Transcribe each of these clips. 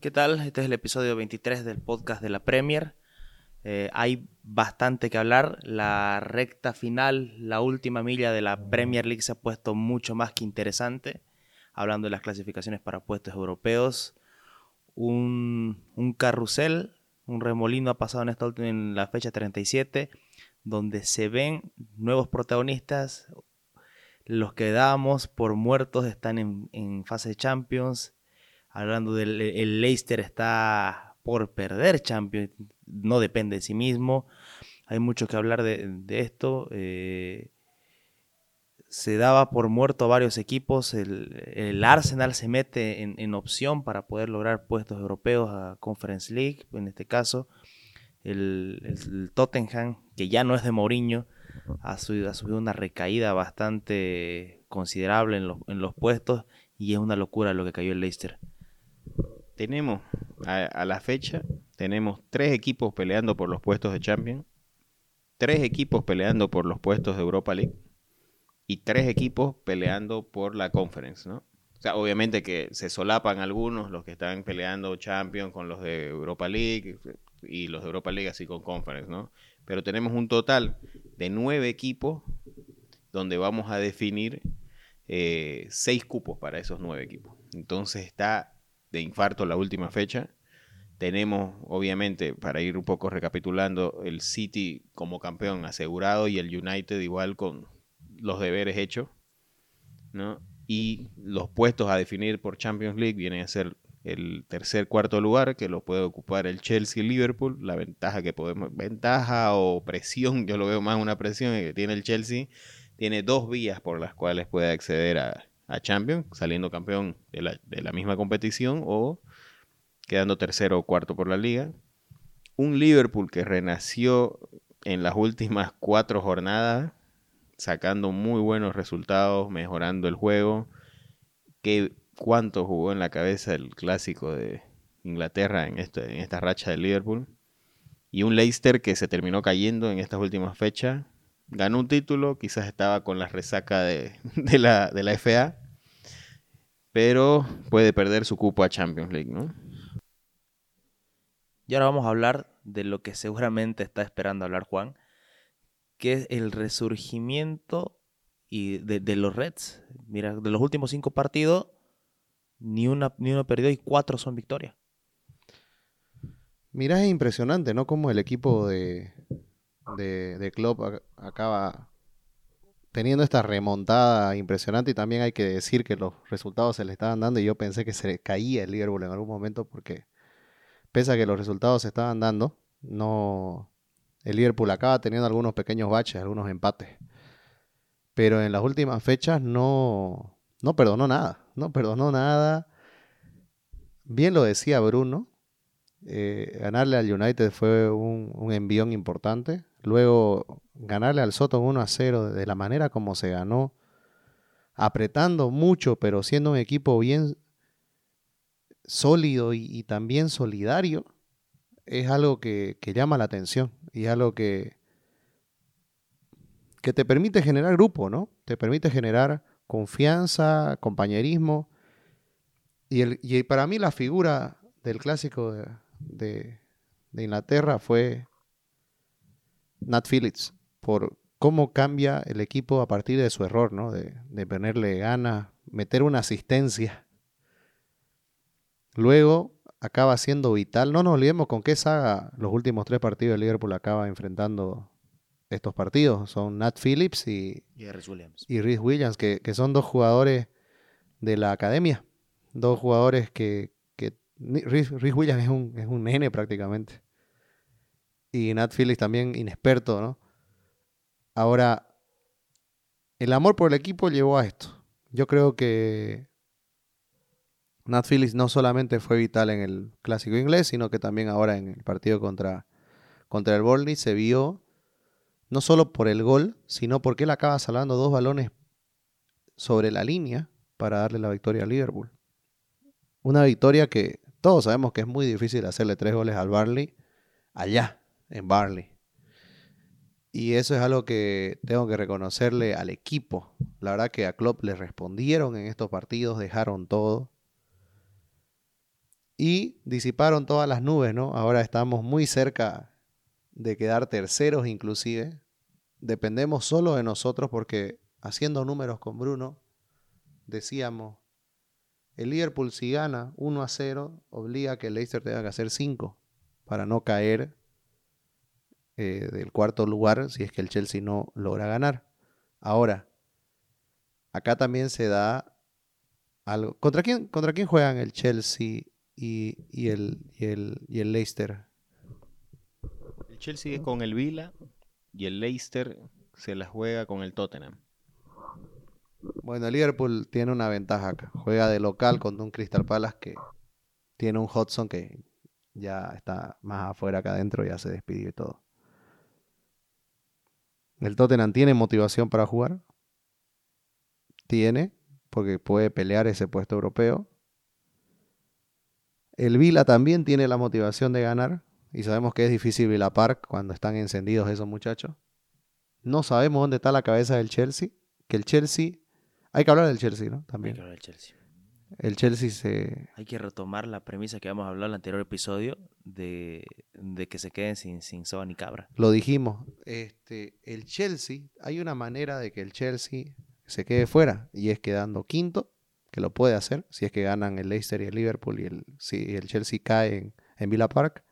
¿Qué tal? Este es el episodio 23 del podcast de la Premier. Eh, hay bastante que hablar. La recta final, la última milla de la Premier League se ha puesto mucho más que interesante. Hablando de las clasificaciones para puestos europeos. Un, carrusel, un remolino ha pasado en, esta en la fecha 37, donde se ven nuevos protagonistas. Los que dábamos por muertos están en, en fase de Champions hablando del el Leicester está por perder Champions, no depende de sí mismo. Hay mucho que hablar de, esto. Eh, se daba por muerto a varios equipos. El, Arsenal se mete en, opción para poder lograr puestos europeos a Conference League, en este caso. El, Tottenham, que ya no es de Mourinho, ha subido, una recaída bastante considerable en los, en los puestos y es una locura lo que cayó el Leicester tenemos a, la fecha, tenemos tres equipos peleando por los puestos de Champions, tres equipos peleando por los puestos de Europa League y tres equipos peleando por la Conference, ¿no? O sea, obviamente que se solapan algunos, los que están peleando Champions con los de Europa League y los de Europa League así con Conference, ¿no? Pero tenemos un total de nueve equipos donde vamos a definir eh, seis cupos para esos nueve equipos. Entonces está de infarto la última fecha. Tenemos, obviamente, para ir un poco recapitulando, el City como campeón asegurado y el United igual con los deberes hechos. ¿no? Y los puestos a definir por Champions League vienen a ser el tercer, cuarto lugar, que lo puede ocupar el Chelsea y Liverpool. La ventaja que podemos, ventaja o presión, yo lo veo más una presión que tiene el Chelsea, tiene dos vías por las cuales puede acceder a, a Champions, saliendo campeón de la, misma competición o quedando tercero o cuarto por la liga. Un Liverpool que renació en las últimas cuatro jornadas, sacando muy buenos resultados, mejorando el juego. Que, ¿Cuánto jugó en la cabeza el clásico de Inglaterra en, en esta racha de Liverpool? Y un Leicester que se terminó cayendo en estas últimas fechas, ganó un título, quizás estaba con la resaca de, la, de la FA, pero puede perder su cupo a Champions League, ¿no? Y ahora vamos a hablar de lo que seguramente está esperando hablar Juan, que es el resurgimiento y de, los Reds. Mira, de los últimos cinco partidos, ni, una, ni uno perdió y cuatro son victorias. Mira, es impresionante, ¿no? Como el equipo de, de, de Klopp acaba teniendo esta remontada impresionante y también hay que decir que los resultados se le estaban dando y yo pensé que se caía el Liverpool en algún momento porque pese a que los resultados se estaban dando, no el Liverpool acaba teniendo algunos pequeños baches, algunos empates. Pero en las últimas fechas no no perdonó nada, no perdonó nada. Bien lo decía Bruno, eh, ganarle al United fue un, envión importante. Luego ganarle al Soto 1 a 0 de la manera como se ganó, apretando mucho, pero siendo un equipo bien sólido y, también solidario, es algo que, llama la atención y algo que, que te permite generar grupo, ¿no? Te permite generar confianza, compañerismo. Y, y para mí la figura del clásico Inglaterra fue Nat Phillips por cómo cambia el equipo a partir de su error, ¿no? De, de ponerle ganas, meter una asistencia. Luego acaba siendo vital. No nos olvidemos con qué saga los últimos tres partidos de Liverpool acaba enfrentando estos partidos. Son Nat Phillips y, y Williams, y Rhys Williams que, son dos jugadores de la academia. Dos jugadores que, Rhys, Williams es un, es un nene prácticamente y Nat Phillips también inexperto, ¿no? Ahora, el amor por el equipo llevó a esto. Yo creo que Nat Phillips no solamente fue vital en el clásico inglés, sino que también ahora en el partido contra, contra el Burnley se vio no solo por el gol, sino porque él acaba salvando dos balones sobre la línea para darle la victoria a Liverpool. Una victoria que todos sabemos que es muy difícil hacerle tres goles al Burnley allá, en Barley. Y eso es algo que tengo que reconocerle al equipo. La verdad que a Klopp le respondieron en estos partidos, dejaron todo. y disiparon todas las nubes, ¿no? Ahora estamos muy cerca de quedar terceros inclusive. Dependemos solo de nosotros porque haciendo números con Bruno, decíamos, el Liverpool si gana 1 a 0, obliga a que el Leicester tenga que hacer 5 para no caer eh, del cuarto lugar si es que el Chelsea no logra ganar. Ahora, acá también se da algo. ¿Contra quién, contra quién juegan el Chelsea y, el, Leicester? El Chelsea es con el Vila y el Leicester se la juega con el Tottenham. Bueno, Liverpool tiene una ventaja acá. Juega de local contra un Crystal Palace que tiene un Hudson que ya está más afuera que adentro, ya se despidió y todo. El Tottenham tiene motivación para jugar. Tiene, porque puede pelear ese puesto europeo. El Vila también tiene la motivación de ganar. Y sabemos que es difícil Villa Park cuando están encendidos esos muchachos. No sabemos dónde está la cabeza del Chelsea. Que el Chelsea. Hay que hablar del Chelsea, ¿no? También. Hay que hablar del Chelsea. El Chelsea se. Hay que retomar la premisa que habíamos hablado en el anterior episodio de, que se queden sin, sin soba ni cabra. Lo dijimos. Este, el Chelsea, hay una manera de que el Chelsea se quede fuera y es quedando quinto, que lo puede hacer si es que ganan el Leicester y el Liverpool y el, si el Chelsea cae en, en Villa Park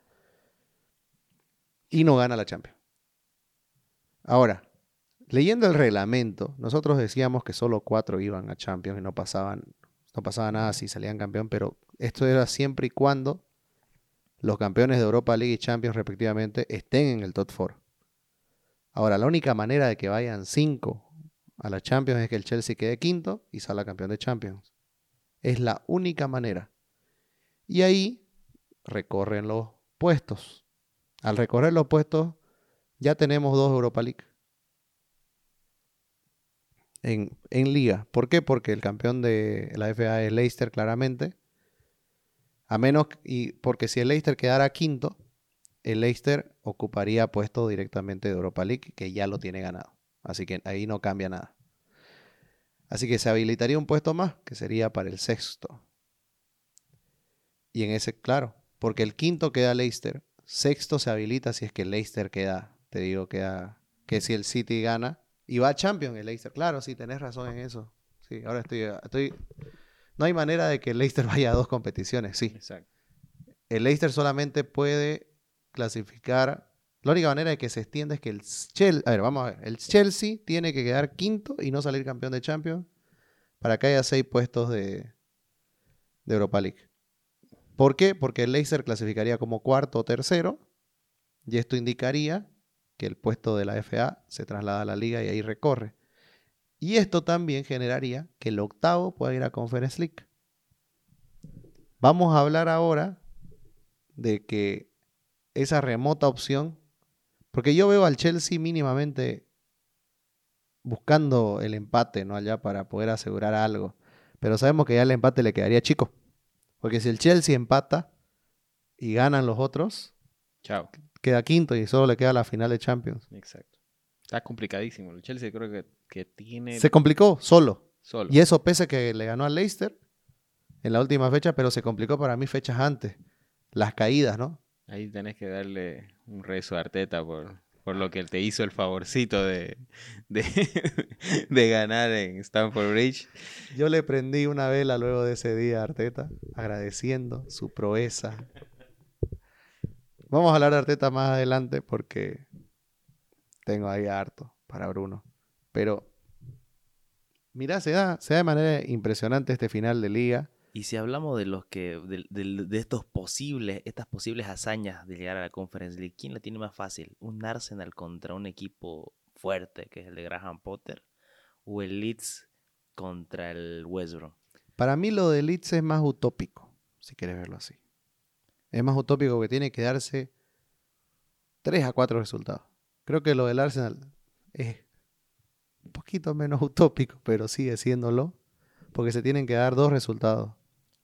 y no gana la Champions. Ahora, leyendo el reglamento, nosotros decíamos que solo cuatro iban a Champions y no pasaban, no pasaba nada si salían campeón, pero esto era siempre y cuando los campeones de Europa League y Champions respectivamente estén en el top 4. Ahora, la única manera de que vayan cinco a la Champions es que el Chelsea quede quinto y salga campeón de Champions. Es la única manera. Y ahí recorren los puestos. Al recorrer los puestos, ya tenemos dos Europa League. En, liga. ¿Por qué? Porque el campeón de la FA es Leicester, claramente. A menos, y porque si el Leicester quedara quinto, el Leicester ocuparía puesto directamente de Europa League, que ya lo tiene ganado. Así que ahí no cambia nada. Así que se habilitaría un puesto más, que sería para el sexto. Y en ese, claro, porque el quinto queda Leicester Sexto se habilita si es que Leicester queda, te digo, queda, que si el City gana y va a Champions el Leicester. Claro, sí, tenés razón en eso. Sí, ahora estoy, estoy, no hay manera de que el Leicester vaya a dos competiciones, sí. Exacto. El Leicester solamente puede clasificar. La única manera de que se extienda es que el Chelsea, a ver, vamos a ver, el Chelsea tiene que quedar quinto y no salir campeón de Champions para que haya seis puestos de, de Europa League. ¿Por qué? Porque el Leicester clasificaría como cuarto o tercero y esto indicaría que el puesto de la FA se traslada a la liga y ahí recorre. Y esto también generaría que el octavo pueda ir a Conference League. Vamos a hablar ahora de que esa remota opción, porque yo veo al Chelsea mínimamente buscando el empate, ¿no? Allá para poder asegurar algo. Pero sabemos que ya el empate le quedaría chico. Porque si el Chelsea empata y ganan los otros, Chao. Queda quinto y solo le queda la final de Champions. Exacto. Está complicadísimo. El Chelsea creo que, que tiene... Se complicó solo. Solo. Y eso pese que le ganó al Leicester en la última fecha, pero se complicó para mí fechas antes. Las caídas, ¿no? Ahí tenés que darle un rezo a Arteta por, por lo que te hizo el favorcito de, de, ganar en Stamford Bridge. Yo le prendí una vela luego de ese día a Arteta, agradeciendo su proeza. Vamos a hablar de Arteta más adelante porque tengo ahí harto para Bruno. Pero, mira, se da, se da de manera impresionante este final de liga. Y si hablamos de los que, de, estos posibles, estas posibles hazañas de llegar a la Conference League, ¿quién la tiene más fácil? ¿Un Arsenal contra un equipo fuerte, que es el de Graham Potter? ¿O el Leeds contra el West Brom? Para mí lo de Leeds es más utópico, si quieres verlo así. Es más utópico que tiene que darse 3 a 4 resultados. Creo que lo del Arsenal es un poquito menos utópico, pero sigue siéndolo, porque se tienen que dar dos resultados.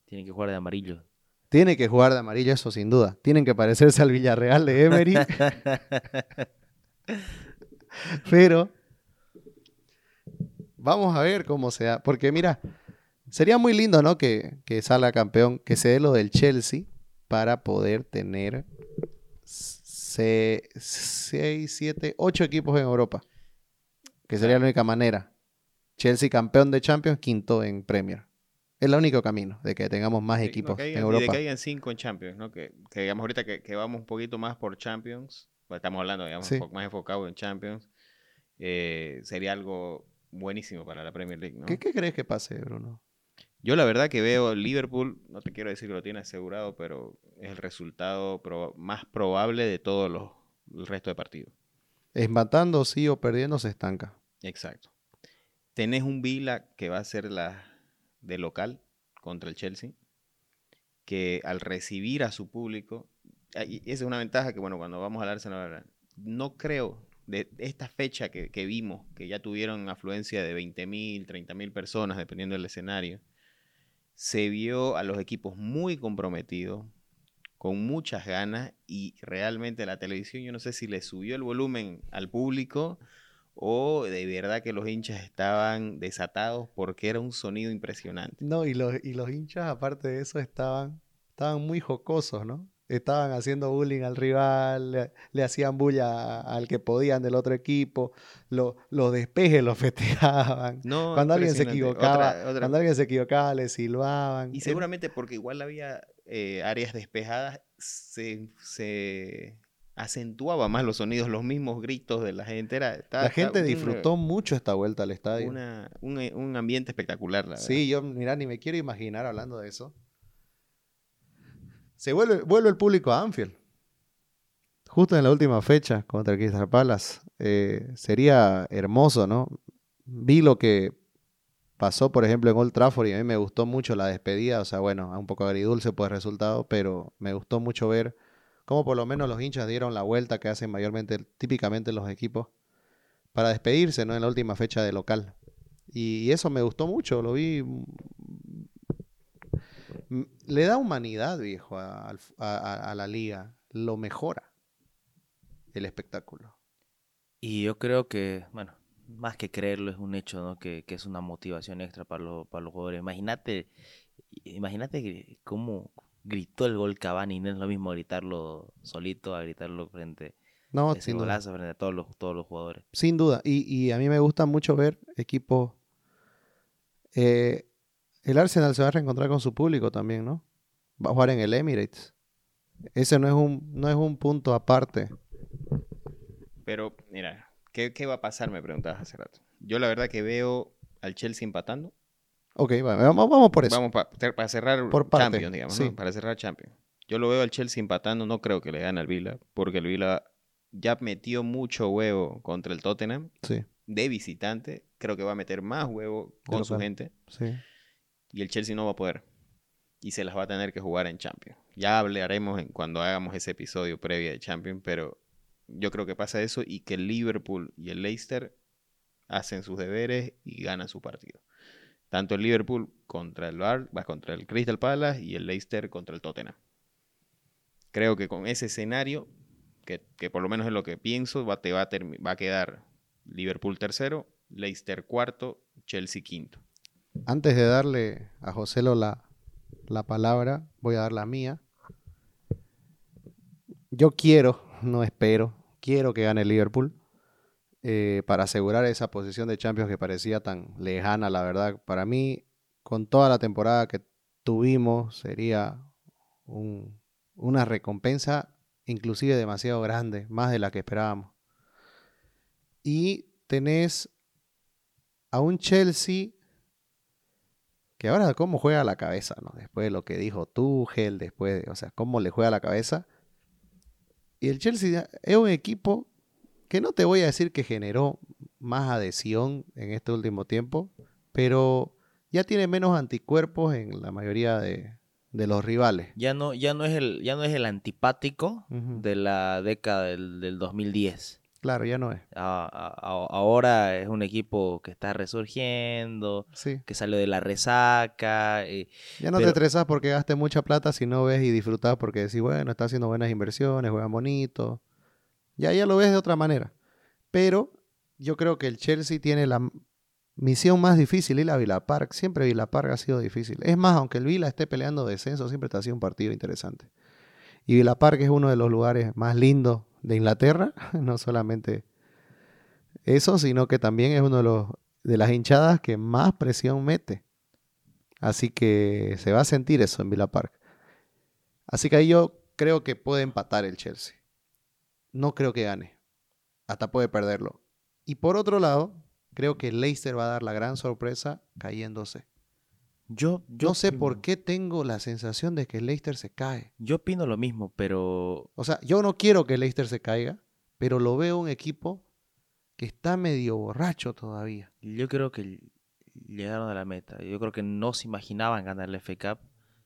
Tienen que jugar de amarillo. Tiene que jugar de amarillo, eso sin duda. Tienen que parecerse al Villarreal de Emery. Pero vamos a ver cómo sea. Porque mira, sería muy lindo, ¿no? Que, que salga campeón, que se dé lo del Chelsea. Para poder tener 6, 7, 8 equipos en Europa. Que sería la única manera. Chelsea campeón de Champions, quinto en Premier. Es el único camino de que tengamos más Sí, equipos no, en y Europa. de que hayan cinco en Champions, ¿no? Que, que digamos ahorita que, que vamos un poquito más por Champions, pues estamos hablando, digamos, Sí. un poco más enfocado en Champions, eh, sería algo buenísimo para la Premier League, ¿no? ¿Qué, qué crees que pase, Bruno? Yo la verdad que veo Liverpool, no te quiero decir que lo tiene asegurado, pero es el resultado más probable de todos los el resto de partidos. Empatando, sí o perdiendo, se estanca. Exacto. Tenés un Vila que va a ser la de local contra el Chelsea, que al recibir a su público, ah, y esa es una ventaja que, bueno, cuando vamos al Arsenal, no creo, de esta fecha que, que vimos, que ya tuvieron afluencia de 20.000, 30.000 personas, dependiendo del escenario, se vio a los equipos muy comprometidos, con muchas ganas, y realmente la televisión, yo no sé si le subió el volumen al público o de verdad que los hinchas estaban desatados porque era un sonido impresionante. No, y los, y los hinchas, aparte de eso, estaban, estaban muy jocosos, ¿no? Estaban haciendo bullying al rival, le, le hacían bulla al que podían del otro equipo, lo- los despejes los festejaban. No, Cuando alguien se equivocaba, Otra- otra- cuando alguien se equivocaba, le silbaban. Y Era- seguramente porque igual había eh, áreas despejadas, se, se acentuaba más los sonidos, los mismos gritos de la gente. Era, estaba- la gente estaba disfrutó mucho esta vuelta al estadio. una- un, un ambiente espectacular, la Sí, yo, mira, ni me quiero imaginar hablando de eso. Se vuelve, vuelve el público a Anfield. Justo en la última fecha contra Crystal Palace. Eh, sería hermoso, ¿no? Vi lo que pasó, por ejemplo, en Old Trafford y a mí me gustó mucho la despedida. O sea, bueno, un poco agridulce por el resultado, pero me gustó mucho ver cómo por lo menos los hinchas dieron la vuelta que hacen mayormente, típicamente los equipos, para despedirse, ¿no? En la última fecha de local. Y eso me gustó mucho, lo vi. Le da humanidad, viejo, a, al f- a- a- a la liga. Lo mejora el espectáculo. Y yo creo que, bueno, más que creerlo, es un hecho, ¿no? Que, que es una motivación extra para, los para los jugadores. Imagínate, imagínate cómo gritó el gol Cavani, no es lo mismo gritarlo solito a gritarlo frente No, sin duda. golazo frente a todos los, todos los jugadores. Sin duda. Y, y a mí me gusta mucho ver equipos. eh, el Arsenal se va a reencontrar con su público también, ¿no? Va a jugar en el Emirates. Ese no es un, no es un punto aparte. Pero, mira, ¿qué, qué va a pasar? Me preguntabas hace rato. Yo la verdad que veo al Chelsea empatando. Ok, va- vamos, vamos por eso. Vamos pa- para cerrar Por parte, Champions, digamos, ¿no? sí. Para cerrar Champions. Yo lo veo al Chelsea empatando, no creo que le gane al Vila, porque el Vila ya metió mucho huevo contra el Tottenham Sí, de visitante. Creo que va a meter más huevo con su gente sí. Y el Chelsea no va a poder. Y se las va a tener que jugar en Champions. Ya hablaremos en, cuando hagamos ese episodio previo de Champions, pero yo creo que pasa eso y que el Liverpool y el Leicester hacen sus deberes y ganan su partido. Tanto el Liverpool contra el Bar, contra el Crystal Palace y el Leicester contra el Tottenham. Creo que con ese escenario, que, por lo menos es lo que pienso, va, te a va a quedar Liverpool tercero, Leicester cuarto, Chelsea quinto. Antes de darle a Joselo la, la palabra, voy a dar la mía. Yo quiero, no espero, quiero que gane Liverpool eh, para asegurar esa posición de Champions que parecía tan lejana, la verdad. Para mí, con toda la temporada que tuvimos, sería un- una recompensa inclusive demasiado grande, más de la que esperábamos. Y tenés a un Chelsea que ahora cómo juega la cabeza, ¿no? Después de lo que dijo Tuchel, después de, o sea, cómo le juega la cabeza. Y el Chelsea es un equipo que no te voy a decir que generó más adhesión en este último tiempo, pero ya tiene menos anticuerpos en la mayoría de, de los rivales. Ya no, ya no es el, ya no es el antipático de la década del, del 2010. Claro, ya no es. A- a- a- ahora es un equipo que está resurgiendo, Sí. que salió de la resaca. eh, Ya no Pero- te estresas porque gastes mucha plata si no ves y disfrutas porque decís, bueno, está haciendo buenas inversiones, juega bonito. Ya, ya lo ves de otra manera. Pero yo creo que el Chelsea tiene la misión más difícil y la Villa Park. Siempre Villa Park ha sido difícil. Es más, aunque el Villa esté peleando descenso, siempre te ha sido un partido interesante. Y Villa Park es uno de los lugares más lindos de Inglaterra, no solamente eso, sino que también es uno de los de las hinchadas que más presión mete. Así que se va a sentir eso en Villa Park. Así que ahí yo creo que puede empatar el Chelsea. No creo que gane. Hasta puede perderlo. Y por otro lado, creo que Leicester va a dar la gran sorpresa cayéndose. Yo, yo no sé por qué tengo la sensación de que Leicester se cae. Yo opino lo mismo, pero O sea, yo no quiero que Leicester se caiga, pero lo veo un equipo que está medio borracho todavía. yo creo que llegaron a la meta. Yo creo que no se imaginaban ganar el FA Cup.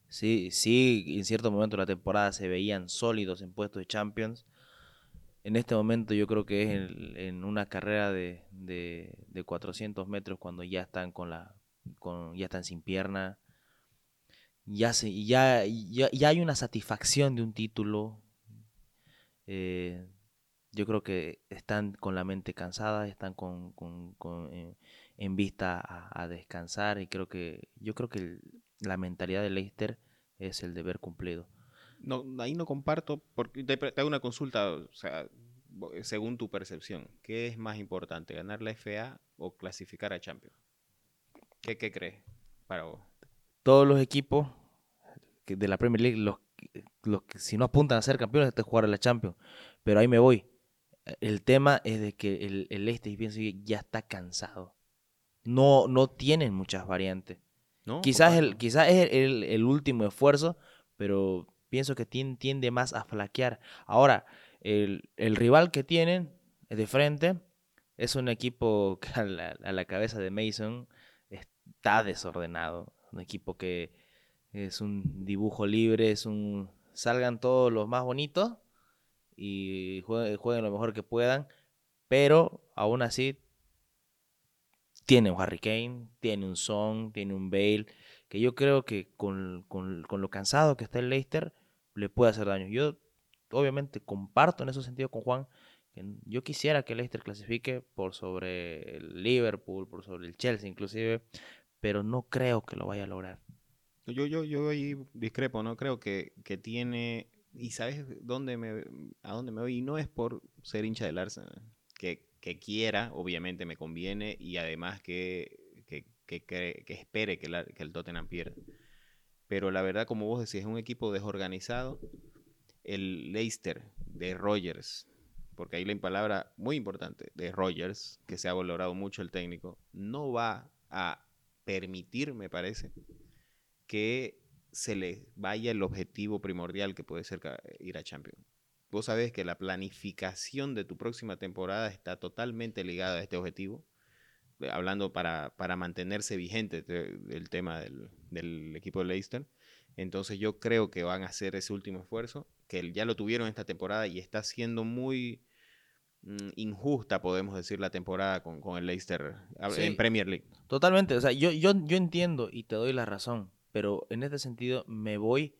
Sí, sí, en cierto momento de la temporada se veían sólidos en puestos de Champions. En este momento yo creo que es en, en una carrera de, de, de 400 metros cuando ya están con la con, ya están sin pierna. Ya, se, ya, ya, ya hay una satisfacción de un título. Eh, yo creo que están con la mente cansada, están con, con- eh, en vista a, descansar y creo que yo creo que la mentalidad de Leicester es el deber cumplido. No, ahí no comparto, porque te, te hago una consulta, o sea, según tu percepción, ¿qué es más importante, ganar la FA o clasificar a Champions? ¿Qué, qué crees para vos? Todos los equipos de la Premier League, los, que- los que si no apuntan a ser campeones, es jugar a la Champions. Pero ahí me voy. El tema es de que el, el y pienso que ya está cansado. No, no tienen muchas variantes. ¿No? Quizás, el, quizás es el, el último esfuerzo, pero pienso que tien- tiende más a flaquear. Ahora, el, el rival que tienen de frente es un equipo que a la, a la cabeza de Mason está desordenado. Un equipo que es un dibujo libre, es un... Salgan todos los más bonitos y jueguen, lo mejor que puedan, pero aún así tiene un Harry Kane, tiene un Son, tiene un Bale, que yo creo que con, con- con lo cansado que está el Leicester le puede hacer daño. Yo obviamente comparto en ese sentido con Juan yo quisiera que Leicester clasifique por sobre el Liverpool, por sobre el Chelsea inclusive, pero no creo que lo vaya a lograr. Yo, yo, yo ahí discrepo, ¿no? Creo que, que tiene. ¿Y sabes dónde me, a dónde me voy? Y no es por ser hincha del Arsenal. Que, que quiera, obviamente me conviene. Y además que, que, que, espere que, que el Tottenham pierda. Pero la verdad, como vos decís, es un equipo desorganizado. El Leicester de Rogers, porque ahí la palabra muy importante de Rogers, que se ha valorado mucho el técnico, no va a permitir, me parece, que se le vaya el objetivo primordial que puede ser ir a Champions. Vos sabés que la planificación de tu próxima temporada está totalmente ligada a este objetivo, eh, hablando para, para mantenerse vigente te- el tema del, del equipo de Leicester. Entonces yo creo que van a hacer ese último esfuerzo, que ya lo tuvieron esta temporada y está siendo muy injusta, podemos decir, la temporada con, con el Leicester Sí. en Premier League. Totalmente, o sea, yo, yo, yo entiendo y te doy la razón, pero en este sentido me voy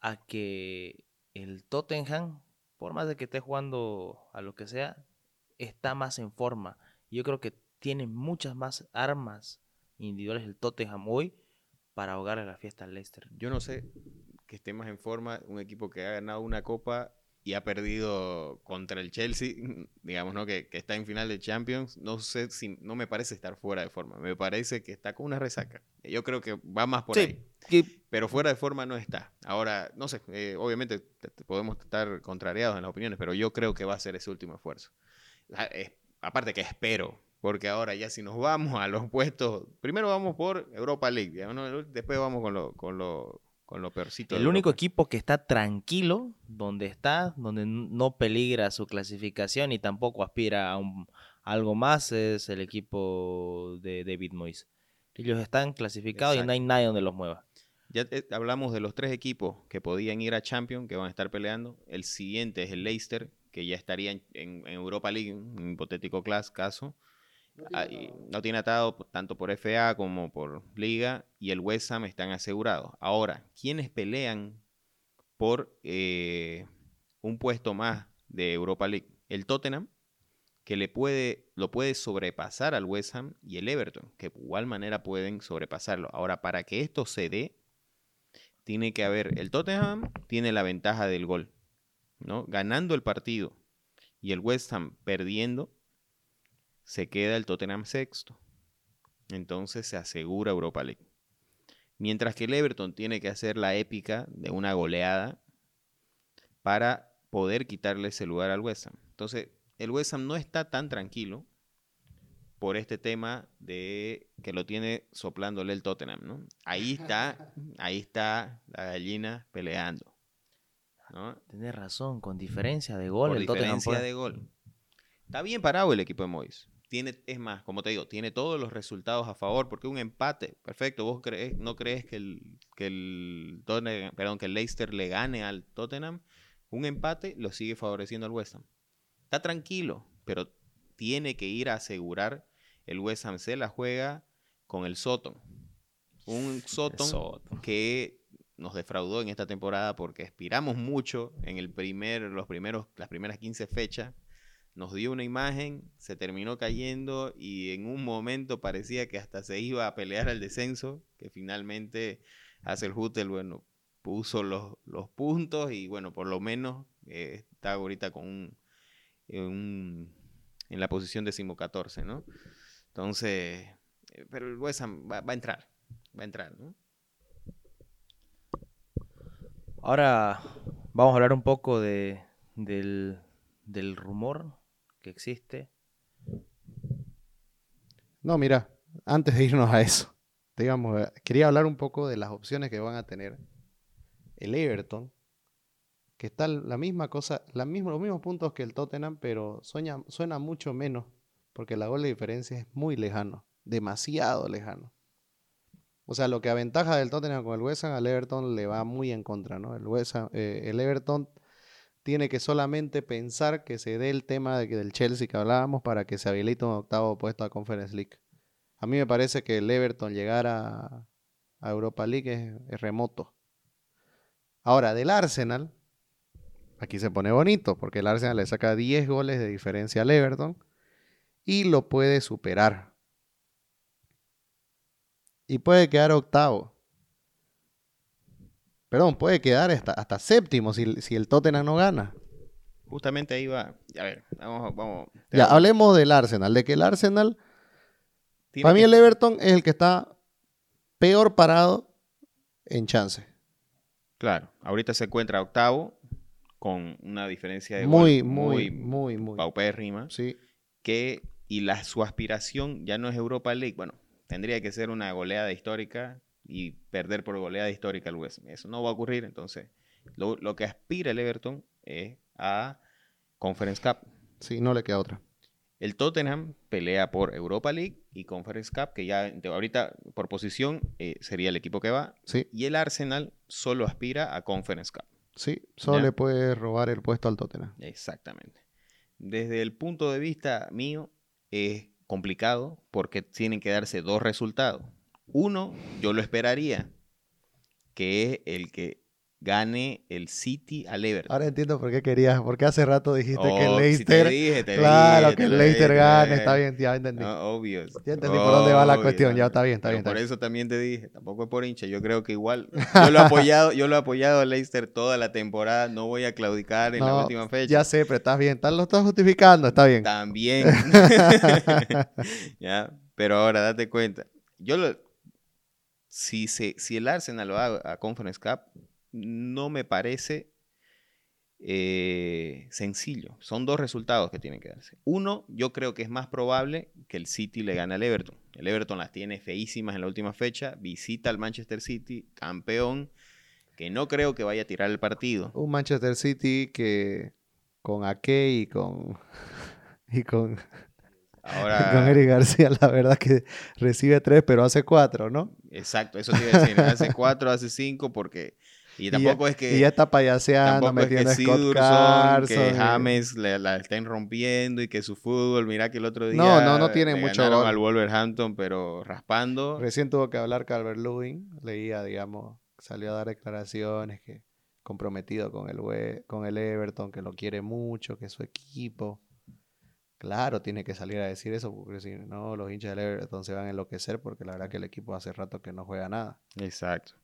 a que el Tottenham, por más de que esté jugando a lo que sea, está más en forma. Yo creo que tiene muchas más armas individuales el Tottenham hoy para ahogar a la fiesta al Leicester. Yo no sé que esté más en forma un equipo que ha ganado una copa y ha perdido contra el Chelsea, digamos, ¿no? Que, que está en final de Champions. No sé si, no me parece estar fuera de forma. Me parece que está con una resaca. Yo creo que va más por ahí. que Pero fuera de forma no está. Ahora, no sé, eh, obviamente te- te podemos estar contrariados en las opiniones, pero yo creo que va a ser ese último esfuerzo. Ah, eh, aparte que espero, porque ahora ya si nos vamos a los puestos, primero vamos por Europa League, ¿no? después vamos con lo, con lo, con lo peorcito. de el único Europa. equipo que está tranquilo donde está, donde no peligra su clasificación y tampoco aspira a, un- a algo más, es el equipo de David Moyes. Ellos están clasificados y no hay nadie donde los mueva. Ya eh, hablamos de los tres equipos que podían ir a Champions, que van a estar peleando. El siguiente es el Leicester, que ya estaría en, en- Europa League, un hipotético clas- caso. Ah, no tiene atado tanto por FA como por Liga y el West Ham están asegurados. Ahora, ¿quiénes pelean por eh, un puesto más de Europa League? El Tottenham, que le puede, lo puede sobrepasar al West Ham y el Everton, que de igual manera pueden sobrepasarlo. Ahora, para que esto se dé, tiene que haber, el Tottenham tiene la ventaja del gol, ¿no? Ganando el partido y el West Ham perdiendo, se queda el Tottenham sexto. Entonces se asegura Europa League. Mientras que el Everton tiene que hacer la épica de una goleada para poder quitarle ese lugar al West Ham. Entonces, el West Ham no está tan tranquilo por este tema de que lo tiene soplándole el Tottenham, ¿no? Ahí está, ahí está la gallina peleando. ¿no? Tienes razón, con diferencia de gol Por el Tottenham diferencia puede- de gol. Está bien parado el equipo de Moyes. Tiene, es más, como te digo, tiene todos los resultados a favor, porque un empate, perfecto, vos crees, no crees que el, que el perdón, que el Leicester le gane al Tottenham, un empate lo sigue favoreciendo al West Ham. Está tranquilo, pero tiene que ir a asegurar el West Ham se la juega con el Soton. Un Soton Soton. que nos defraudó en esta temporada porque aspiramos mucho en el primer, los primeros, las primeras 15 fechas. Nos dio una imagen, se terminó cayendo y en un momento parecía que hasta se iba a pelear al descenso, que finalmente Hazel Hutel, bueno, puso los, los puntos y bueno, por lo menos eh, está ahorita con un, en, la posición decimocatorce, ¿no? Entonces, eh, pero el West va, va a entrar, va a entrar, ¿no? Ahora vamos a hablar un poco de, del, del rumor que existe. No, mira, antes de irnos a eso, digamos, eh, quería hablar un poco de las opciones que van a tener el Everton, que está la misma cosa, los mismos puntos que el Tottenham, pero suena mucho menos, porque la gol de diferencia es muy lejano, demasiado lejano. O sea, lo que aventaja del Tottenham con el West al Everton le va muy en contra, ¿no? El, eh, el Everton tiene que solamente pensar que se dé el tema de del Chelsea que hablábamos para que se habilite un octavo puesto a Conference League. A mí me parece que el Everton llegar a, Europa League es remoto. Ahora, del Arsenal, aquí se pone bonito, porque el Arsenal le saca 10 goles de diferencia al Everton y lo puede superar. Y puede quedar octavo. Perdón, puede quedar hasta, hasta séptimo si, si el Tottenham no gana. Justamente ahí va. A ver, vamos, vamos. Ya, hablemos del Arsenal, de que el Arsenal, Tiene para mí el Everton es el que está peor parado en chance. Claro, ahorita se encuentra octavo con una diferencia de Muy, gol muy, muy, muy. paupérrima. Sí, que y la, su aspiración ya no es Europa League. Bueno, tendría que ser una goleada histórica y perder por goleada histórica al West Ham. Eso no va a ocurrir, entonces lo, lo que aspira el Everton es a Conference Cup. sí, no le queda otra. El Tottenham pelea por Europa League y Conference Cup, que ya ahorita por posición eh, sería el equipo que va. Sí, Y el Arsenal solo aspira a Conference Cup. sí, solo Ya. le puede robar el puesto al Tottenham. Exactamente. Desde el punto de vista mío, es complicado porque tienen que darse dos resultados. Uno, yo lo esperaría, que es el que gane el City al Everton. Ahora entiendo por qué querías, porque hace rato dijiste que Oh, el si te Leicester, dije, te claro, dije, que el Leicester dije, gane, está bien, ya entendí. No, obvio. Ya entendí por dónde va la Obvio, cuestión, ya está bien, está bien, está Por bien. eso también te dije, tampoco es por hincha, yo creo que igual, yo lo he apoyado, yo lo he apoyado a Leicester toda la temporada, no voy a claudicar en la última fecha. Ya sé, pero estás bien, estás- lo estás justificando, está bien. También. ¿Ya? Pero ahora date cuenta. Yo lo, si, se, si el Arsenal lo va a Conference Cup, no me parece eh, sencillo. Son dos resultados que tienen que darse. Uno, yo creo que es más probable que el City le gane al Everton. El Everton las tiene feísimas en la última fecha. Visita al Manchester City, campeón, que no creo que vaya a tirar el partido. Un Manchester City que con Ake y con y con, Ahora, con Eric García, la verdad que recibe tres, pero hace cuatro, ¿no? Exacto, eso te iba a decir. Hace cuatro, hace cinco, porque. Y tampoco es que. y ya está payaseando, tampoco es que metiendo a Scott Carson. que y- James le- la estén rompiendo y que su fútbol, mira que el otro día. No, no, no tiene mucho ganaron gol. al Wolverhampton, pero raspando. Recién tuvo que hablar Calvert Lewin, leía, digamos, salió a dar declaraciones que comprometido con el, con el Everton, que lo quiere mucho, que es su equipo. Claro, tiene que salir a decir eso, porque si no, los hinchas del Everton se van a enloquecer, porque la verdad que el equipo hace rato que no juega nada. Exacto.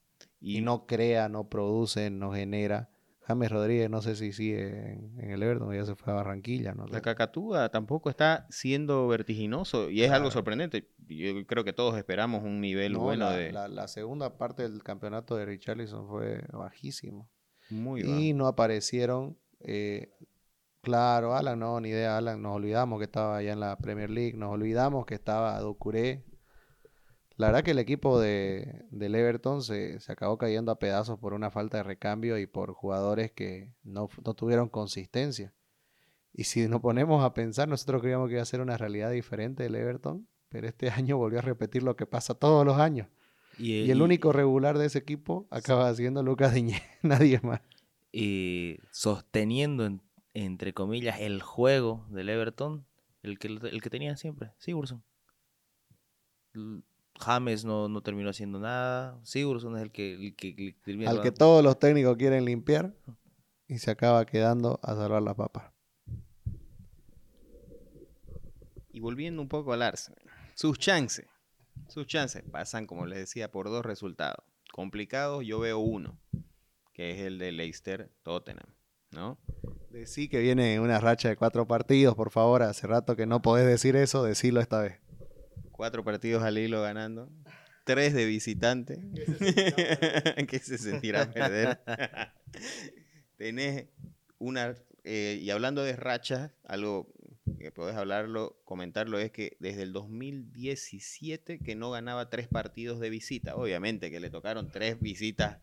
y, no crea, no produce, no genera. James Rodríguez no sé si sigue en, el Everton, ya se fue a Barranquilla. ¿no? La Cacatúa tampoco está siendo vertiginoso y es algo sorprendente. Yo creo que todos esperamos un nivel bueno de... La, segunda parte del campeonato de Richarlison fue bajísimo. Muy Y no aparecieron... Eh, claro, Alan, no, ni idea, Alan. Nos olvidamos que estaba allá en la Premier League, nos olvidamos que estaba Docuré la verdad que el equipo de, del Everton se, acabó cayendo a pedazos por una falta de recambio y por jugadores que no, tuvieron consistencia. Y si nos ponemos a pensar, nosotros creíamos que iba a ser una realidad diferente del Everton, pero este año volvió a repetir lo que pasa todos los años. Y, el único regular de ese equipo acaba siendo Lucas Diñé, nadie más. Y sosteniendo, entre comillas, el juego del Everton, el que, el que tenían siempre, Sigurdsson James no, no terminó haciendo nada. Sigurdsson es el que, el que, Al que todos los técnicos quieren limpiar y se acaba quedando a salvar la papa. Y volviendo un poco al Arsenal, sus chances, sus chances pasan, como les decía, por dos resultados. Complicados, yo veo uno, que es el de Leicester Tottenham, ¿no? Decí que viene una racha de cuatro partidos, por favor. Hace rato que no podés decir eso, decilo esta vez cuatro partidos al hilo ganando, tres de visitante, que se sentirá perder. Tenés una, eh, y hablando de rachas, algo que podés hablarlo, comentarlo, es que desde el 2017 que no ganaba tres partidos de visita. Obviamente que le tocaron tres visitas,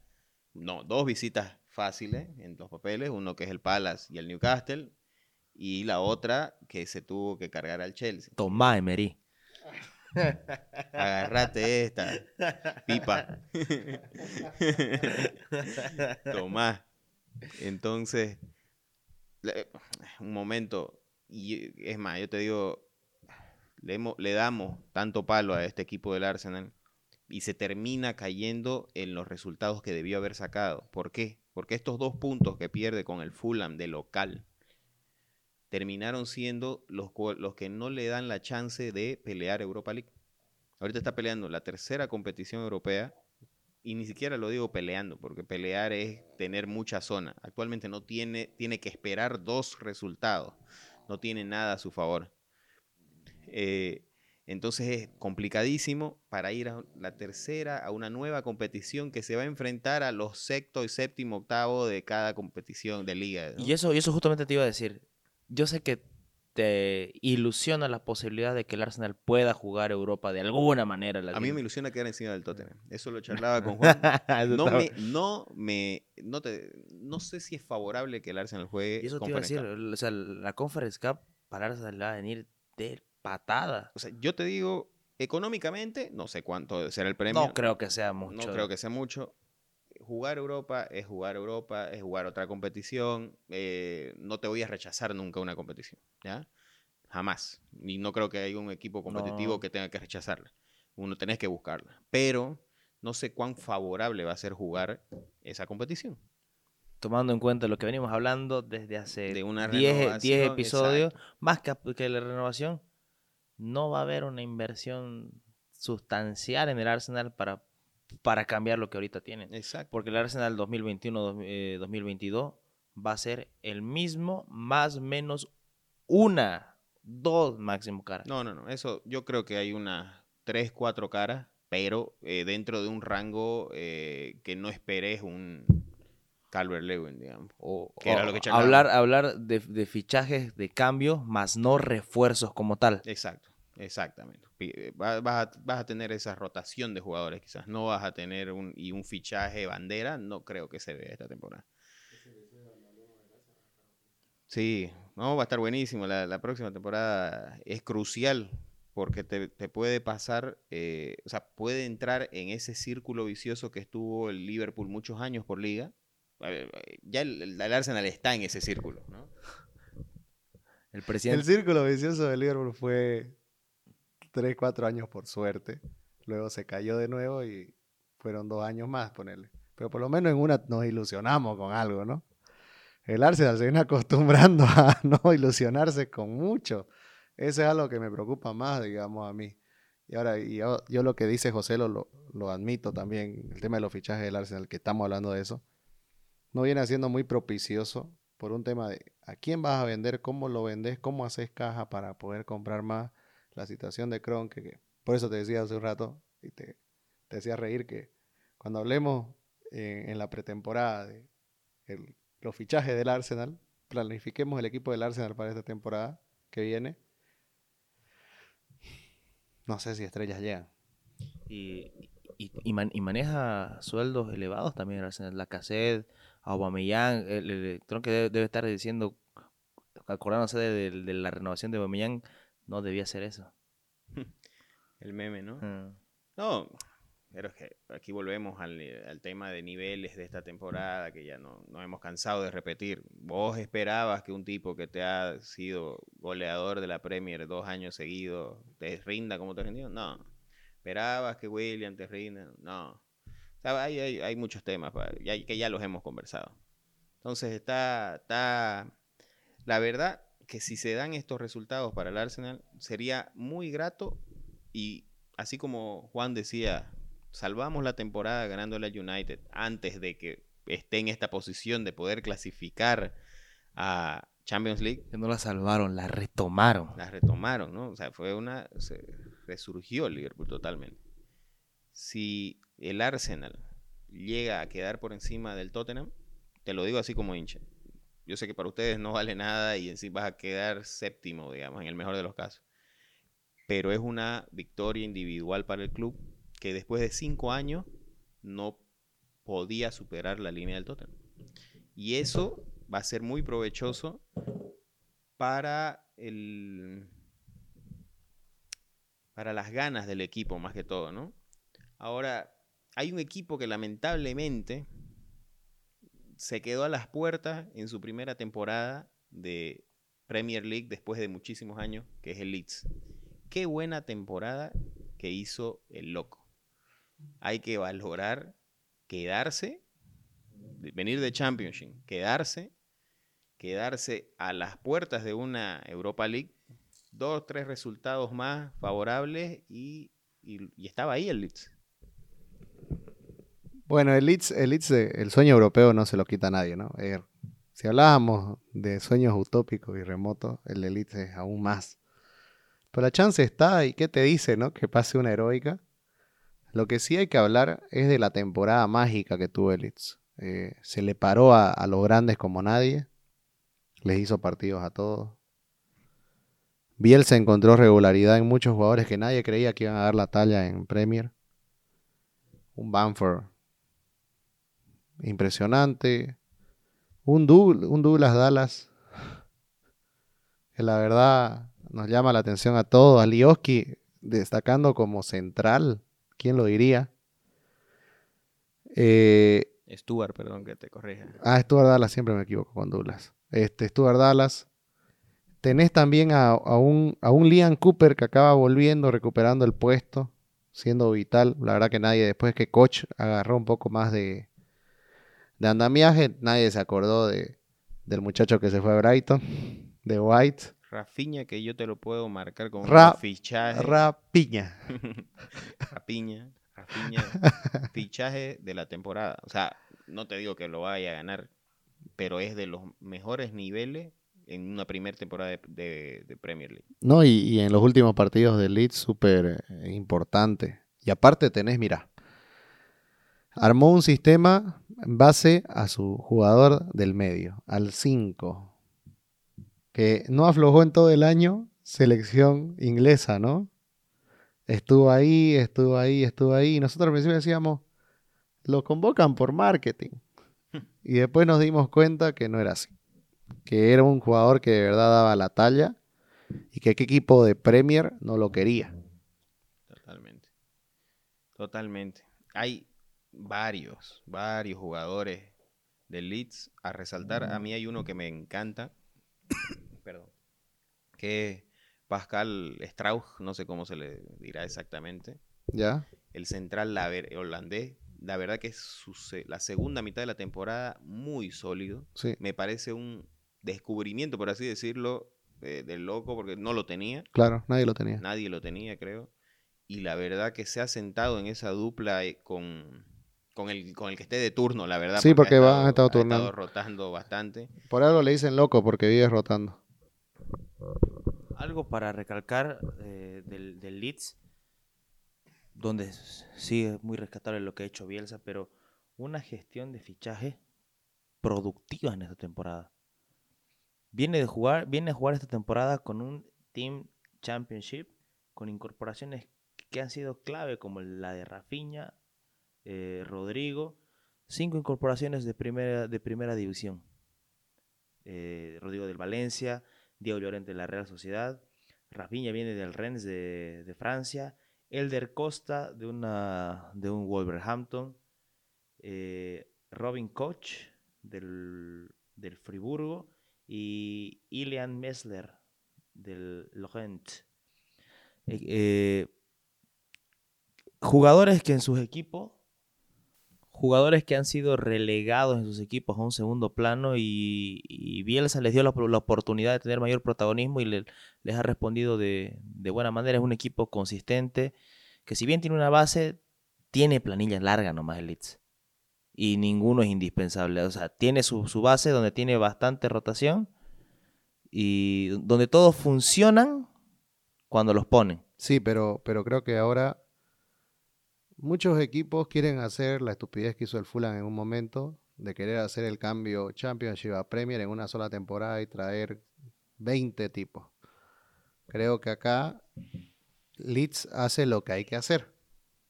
no, dos visitas fáciles en los papeles, uno que es el Palace y el Newcastle, y la otra que se tuvo que cargar al Chelsea. Tomá, Emery. Agarrate esta, pipa. Tomás. Entonces, un momento, y es más, yo te digo, le, le damos tanto palo a este equipo del Arsenal y se termina cayendo en los resultados que debió haber sacado. ¿Por qué? Porque estos dos puntos que pierde con el Fulham de local terminaron siendo los, los que no le dan la chance de pelear Europa League. Ahorita está peleando la tercera competición europea y ni siquiera lo digo peleando, porque pelear es tener mucha zona. Actualmente no tiene, tiene que esperar dos resultados, no tiene nada a su favor. Eh, entonces es complicadísimo para ir a la tercera, a una nueva competición que se va a enfrentar a los sexto y séptimo, octavo de cada competición de liga. Y, eso, y eso justamente te iba a decir yo sé que te ilusiona la posibilidad de que el Arsenal pueda jugar Europa de alguna manera. a mí me ilusiona quedar encima del Tottenham. Eso lo charlaba con Juan. no me, no me, no te, no sé si es favorable que el Arsenal juegue. Y eso te iba a decir, o sea, la Conference Cup para Arsenal va a venir de patada. O sea, yo te digo, económicamente, no sé cuánto será el premio. No creo que sea mucho. No creo que sea mucho jugar Europa es jugar Europa, es jugar otra competición. Eh, no te voy a rechazar nunca una competición, ¿ya? Jamás. Y no creo que haya un equipo competitivo que tenga que rechazarla. Uno tenés que buscarla. Pero no sé cuán favorable va a ser jugar esa competición. Tomando en cuenta lo que venimos hablando desde hace 10 episodios, más que, que la renovación, no va a haber una inversión sustancial en el Arsenal para para cambiar lo que ahorita tienen. Exacto. Porque el Arsenal 2021-2022 eh, va a ser el mismo, más o menos una, dos máximo caras. No, no, no. Eso yo creo que hay unas tres, cuatro caras, pero eh, dentro de un rango eh, que no esperes un Calvert Lewin, digamos. O, que era lo que hablar hablar de, de fichajes de cambio, más no refuerzos como tal. Exacto. Exactamente. Eh, vas a, tener esa rotación de jugadores, quizás. No vas a tener un, y un fichaje bandera, no creo que se vea esta temporada. Sí, no, va a estar buenísimo. La, próxima temporada es crucial porque te, puede pasar, eh, o sea, puede entrar en ese círculo vicioso que estuvo el Liverpool muchos años por liga. Ya el, el Arsenal está en ese círculo, ¿no? El, presidente... el círculo vicioso del Liverpool fue tres, cuatro años por suerte. Luego se cayó de nuevo y fueron dos años más, ponerle. Pero por lo menos en una nos ilusionamos con algo, ¿no? El Arsenal se viene acostumbrando a no ilusionarse con mucho. Eso es algo que me preocupa más, digamos, a mí. Y ahora, y yo, yo lo que dice José lo, lo, lo admito también, el tema de los fichajes del Arsenal, que estamos hablando de eso, no viene siendo muy propicioso por un tema de a quién vas a vender, cómo lo vendes, cómo haces caja para poder comprar más. La situación de Kron, que, por eso te decía hace un rato, y te, decía reír, que cuando hablemos eh, en la pretemporada de el- los fichajes del Arsenal, planifiquemos el equipo del Arsenal para esta temporada que viene. No sé si estrellas llegan. Y, y, y maneja sueldos elevados también el Arsenal. La Cassette, Aubameyang, el, el Tron que debe, debe estar diciendo, acordándose de, de- de la renovación de Aubameyang, no debía ser eso. El meme, ¿no? Mm. No, pero es que aquí volvemos al, al tema de niveles de esta temporada que ya no nos hemos cansado de repetir. ¿Vos esperabas que un tipo que te ha sido goleador de la Premier dos años seguidos te rinda como te rindió? No. ¿Esperabas que William te rinda? No. Hay, hay, hay muchos temas que ya los hemos conversado. Entonces está, está... La verdad que si se dan estos resultados para el Arsenal, sería muy grato y así como Juan decía, salvamos la temporada ganándole al United antes de que esté en esta posición de poder clasificar a Champions League, Que no la salvaron, la retomaron. las retomaron, ¿no? O sea, fue una... se resurgió el Liverpool totalmente. Si el Arsenal llega a quedar por encima del Tottenham, te lo digo así como hincha. Yo sé que para ustedes no vale nada y en vas a quedar séptimo, digamos, en el mejor de los casos. Pero es una victoria individual para el club que después de cinco años no podía superar la línea del Tottenham. Y eso va a ser muy provechoso para el para las ganas del equipo más que todo, ¿no? Ahora, hay un equipo que lamentablemente se quedó a las puertas en su primera temporada de Premier League después de muchísimos años, que es el Leeds. Qué buena temporada que hizo el loco. Hay que valorar quedarse, venir de Championship, quedarse, quedarse a las puertas de una Europa League, dos, tres resultados más favorables y- y estaba ahí el Leeds. Bueno, el Leeds, eh, el sueño europeo no se lo quita a nadie, ¿no? Eh, si hablábamos de sueños utópicos y remotos, el de es aún más. Pero la chance está, y qué te dice, ¿no? Que pase una heroica. Lo que sí hay que hablar es de la temporada mágica que tuvo el Leeds. Eh, se le paró a, a los grandes como nadie. Les hizo partidos a todos. Bielsa encontró regularidad en muchos jugadores que nadie creía que iban a dar la talla en Premier. Un Bamford impresionante. Un, Doug- un Douglas Dallas que la verdad nos llama la atención a todos. A Lioski destacando como central. ¿Quién lo diría? Eh, Stuart, perdón que te corrija. Ah, Stuart Dallas, siempre me equivoco con Douglas. Este, Stuart Dallas. Tenés también a, a un, a un Liam Cooper que acaba volviendo, recuperando el puesto, siendo vital. La verdad que nadie, después que Coach agarró un poco más de, de andamiaje, nadie se acordó de, del muchacho que se fue a Brighton, de White. Rafiña, que yo te lo puedo marcar con Ra- un fichaje. Rapiña. Rapiña, Rafiña, fichaje de la temporada. O sea, no te digo que lo vaya a ganar, pero es de los mejores niveles en una primera temporada de, de- de Premier League. No, y, y en los últimos partidos del Leeds, súper eh, importante. Y aparte tenés, mira, armó un sistema en base a su jugador del medio, al 5, que no aflojó en todo el año, selección inglesa, ¿no? Estuvo ahí, estuvo ahí, estuvo ahí. Y nosotros al principio decíamos, lo convocan por marketing. Y después nos dimos cuenta que no era así. Que era un jugador que de verdad daba la talla y que qué equipo de Premier no lo quería. Totalmente. Totalmente. Hay varios, varios jugadores del Leeds a resaltar. A mí hay uno que me encanta. Perdón. Que es Pascal Strauch, no sé cómo se le dirá exactamente. ¿Ya? el central la holandés. La verdad que es su se- la segunda mitad de la temporada muy sólido. Sí, Me parece un descubrimiento, por así decirlo, de- del loco, porque no lo tenía. claro, nadie lo tenía. Nadie lo tenía, creo. y la verdad que se ha sentado en esa dupla eh, con, con, el, con el que esté de turno, la verdad. Sí, porque ha estado ha estado turnando. rotando bastante. Por algo le dicen loco porque vive rotando. Algo para recalcar eh, del, del Leeds, donde sí es muy rescatable lo que ha hecho Bielsa, pero una gestión de fichaje productiva en esta temporada. Viene de jugar, viene a jugar esta temporada con un Team Championship con incorporaciones que han sido clave como la de Rafinha, eh, Rodrigo, cinco incorporaciones de primera, de primera división. Eh, Rodrigo del Valencia, Diego Llorente de la Real Sociedad, Rafinha viene del Rennes de, de Francia, Elder Costa de, una, de un Wolverhampton, eh, Robin Koch del, del Friburgo y Ilian Messler del Lorient. Jugadores que en sus equipos, jugadores que han sido relegados en sus equipos a un segundo plano y, y Bielsa les dio la, oportunidad de tener mayor protagonismo y le- les ha respondido de, de buena manera. Es un equipo consistente que si bien tiene una base, tiene planilla larga nomás el Leeds. Y ninguno es indispensable. O sea, tiene su, su base donde tiene bastante rotación y donde todos funcionan cuando los ponen. Sí, pero, pero creo que ahora muchos equipos quieren hacer la estupidez que hizo el Fulham en un momento, de querer hacer el cambio Championship a Premier en una sola temporada y traer 20 tipos. Creo que acá Leeds hace lo que hay que hacer.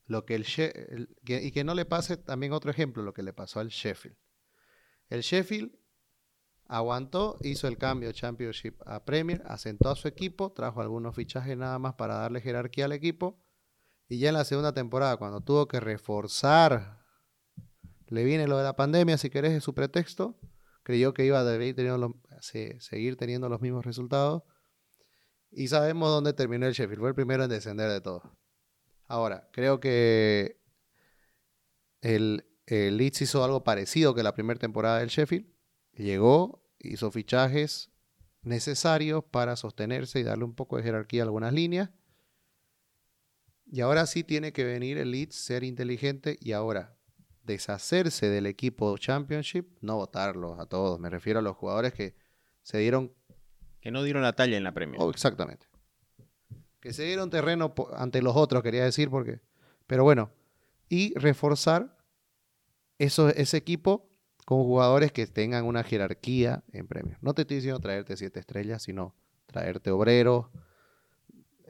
Lo que el, y que no le pase también otro ejemplo, lo que le pasó al Sheffield. El Sheffield aguantó, hizo el cambio Championship a Premier, asentó a su equipo, trajo algunos fichajes nada más para darle jerarquía al equipo. Y ya en la segunda temporada, cuando tuvo que reforzar, le viene lo de la pandemia, si querés, es su pretexto. Creyó que iba a seguir teniendo los mismos resultados. Y sabemos dónde terminó el Sheffield. Fue el primero en descender de todos. Ahora, creo que el, el Leeds hizo algo parecido que la primera temporada del Sheffield. Llegó, hizo fichajes necesarios para sostenerse y darle un poco de jerarquía a algunas líneas. Y ahora sí tiene que venir el Leeds, ser inteligente y ahora deshacerse del equipo Championship, no votarlos a todos. Me refiero a los jugadores que se dieron Que no dieron la talla en la Premier. Oh, exactamente. Que se dieron terreno ante los otros, quería decir, porque. Pero bueno. Y reforzar eso, ese equipo con jugadores que tengan una jerarquía en premios. No te estoy diciendo traerte siete estrellas, sino traerte obreros,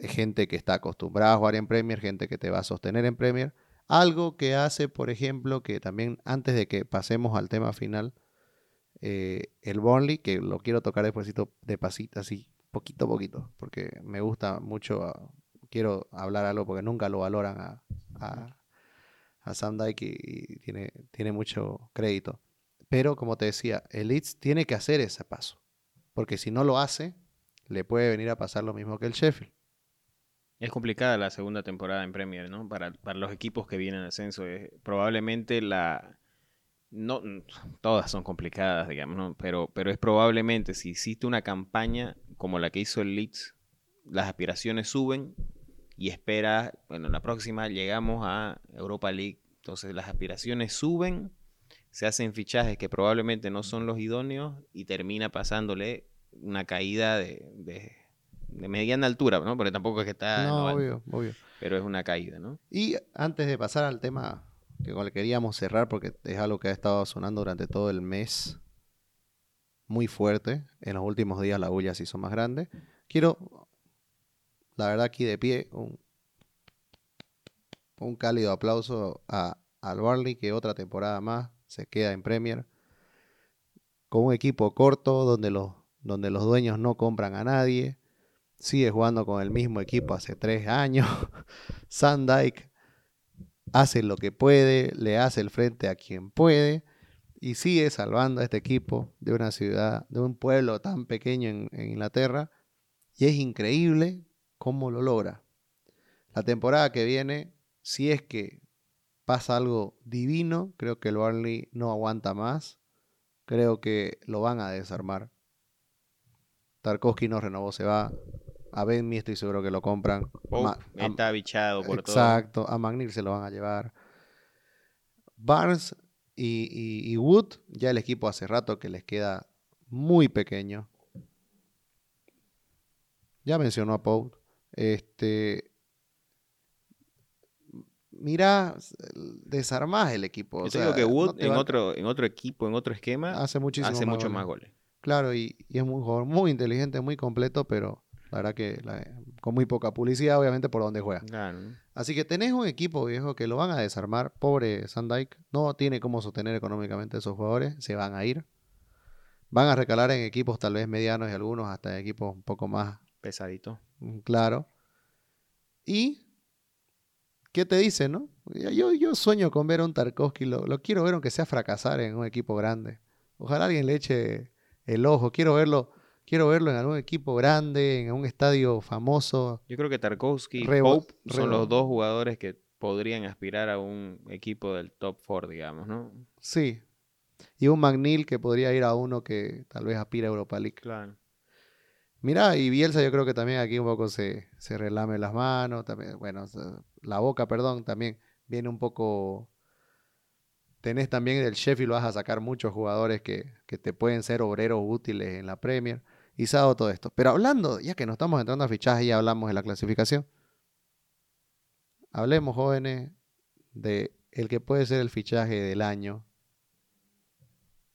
gente que está acostumbrada a jugar en Premier, gente que te va a sostener en Premier. Algo que hace, por ejemplo, que también antes de que pasemos al tema final, eh, el Burnley, que lo quiero tocar despuésito de pasito, así, poquito a poquito, porque me gusta mucho, ah, quiero hablar algo porque nunca lo valoran a, a, a Sam Dyke y tiene, tiene mucho crédito. Pero como te decía, el Leeds tiene que hacer ese paso, porque si no lo hace, le puede venir a pasar lo mismo que el Sheffield. Es complicada la segunda temporada en Premier, ¿no? Para, para los equipos que vienen en ascenso. Es probablemente la... No, todas son complicadas, digamos, ¿no? Pero, pero es probablemente si hiciste una campaña como la que hizo el Leeds, las aspiraciones suben y espera, bueno, la próxima llegamos a Europa League. Entonces las aspiraciones suben, se hacen fichajes que probablemente no son los idóneos y termina pasándole una caída de, de- de mediana altura, ¿no? Porque tampoco es que está... no, obvio, obvio. pero es una caída, ¿no? Y antes de pasar al tema que con el que queríamos cerrar, porque es algo que ha estado sonando durante todo el mes muy fuerte, en los últimos días la bulla se hizo más grande, quiero, la verdad aquí de pie, un, un cálido aplauso a, al Barley, que otra temporada más se queda en Premier, con un equipo corto donde los, donde los dueños no compran a nadie, sigue jugando con el mismo equipo hace tres años. Sandike hace lo que puede, le hace el frente a quien puede y sigue salvando a este equipo de una ciudad, de un pueblo tan pequeño en, Inglaterra. Y es increíble cómo lo logra. La temporada que viene, si es que pasa algo divino, creo que el Burnley no aguanta más. Creo que lo van a desarmar. Tarkovsky no renovó, se va. A Benmi estoy seguro que lo compran. A- está bichado por todo. Exacto. A McNeil se lo van a llevar. Barnes y, y- y Wood, ya el equipo hace rato que les queda muy pequeño. Ya mencionó a Pope. Este. Mira, desarmás el equipo. Yo o digo que Wood en va- otro, en otro equipo, en otro esquema, hace muchísimo hace más mucho goles. más goles. Claro, y, y es un jugador muy inteligente, muy completo, pero la verdad que la- con muy poca publicidad, obviamente, por donde juega. Así que tenés un equipo viejo que lo van a desarmar. Pobre Sandike, no tiene cómo sostener económicamente a esos jugadores, se van a ir. Van a recalar en equipos tal vez medianos y algunos hasta equipos un poco más Pesadito. mm, claro. Y, ¿qué te dice, no? Yo, yo sueño con ver a un Tarkovsky, lo, lo quiero ver aunque sea fracasar en un equipo grande. Ojalá alguien le eche el ojo, quiero verlo, quiero verlo en algún equipo grande, en un estadio famoso. Yo creo que Tarkovsky y Pope son los dos jugadores que podrían aspirar a un equipo del top 4, digamos, ¿no? Sí. Y un McNeil que podría ir a uno que tal vez aspira a Europa League. Claro. Mira, y Bielsa yo creo que también aquí un poco se, se relame las manos, también, bueno, la boca, perdón, también viene un poco... Tenés también del Sheffield, vas a sacar muchos jugadores que, que te pueden ser obreros útiles en la Premier. Y sabe todo esto. Pero hablando, ya que nos estamos entrando a fichaje y hablamos de la clasificación. Hablemos, jóvenes, de el que puede ser el fichaje del año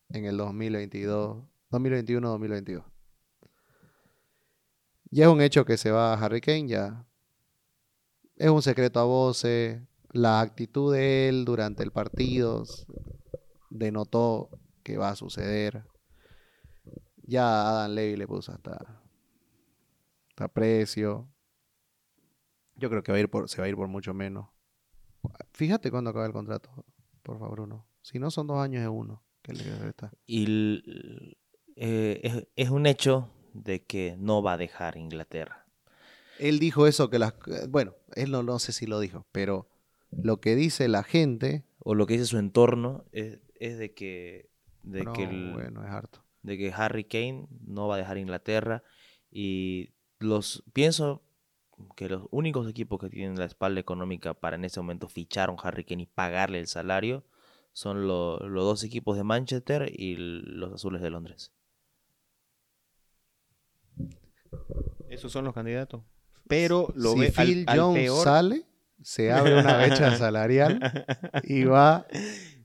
en el 2022, 2021-2022. Ya es un hecho que se va a Harry Kane, ya es un secreto a voces. La actitud de él durante el partido denotó que va a suceder. Ya Adam Levy le puso hasta, hasta precio. Yo creo que va a ir por, se va a ir por mucho menos. Fíjate cuándo acaba el contrato, por favor, Bruno. Si no son dos años, es uno. Que le resta. Y eh, es, es un hecho de que no va a dejar Inglaterra. Él dijo eso que las... Bueno, él no, no sé si lo dijo, pero lo que dice la gente... O lo que dice su entorno es, es de que, de, no, que el- bueno, es harto. De que Harry Kane no va a dejar Inglaterra. Y los pienso que los únicos equipos que tienen la espalda económica para en ese momento fichar a un Harry Kane y pagarle el salario son lo- los dos equipos de Manchester y los azules de Londres. Esos son los candidatos. Pero lo si ve al- Phil al, Jones peor. sale, se abre una brecha salarial y va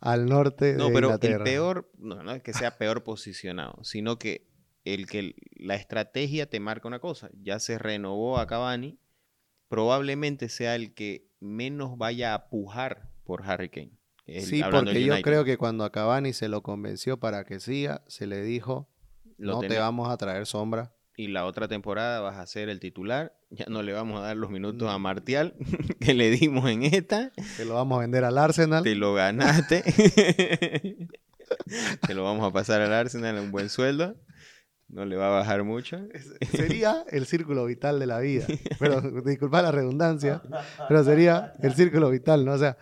al norte No, de pero Inglaterra. el peor, no, no es que sea peor posicionado, sino que el que la estrategia te marca una cosa. Ya se renovó a Cavani, probablemente sea el que menos vaya a pujar por Harry Kane. El- Sí, porque yo creo que cuando a Cavani se lo convenció para que siga, se le dijo, Lo no te vamos a traer sombra. Y la otra temporada vas a ser el titular. Ya no le vamos a dar los minutos a Mm. Martial que le dimos en esta. Te lo vamos a vender al Arsenal. Te lo ganaste. Te lo vamos a pasar al Arsenal a un buen sueldo. No le va a bajar mucho. Sería el círculo vital de la vida. Pero disculpa la redundancia, pero sería el círculo vital, ¿no? O sea,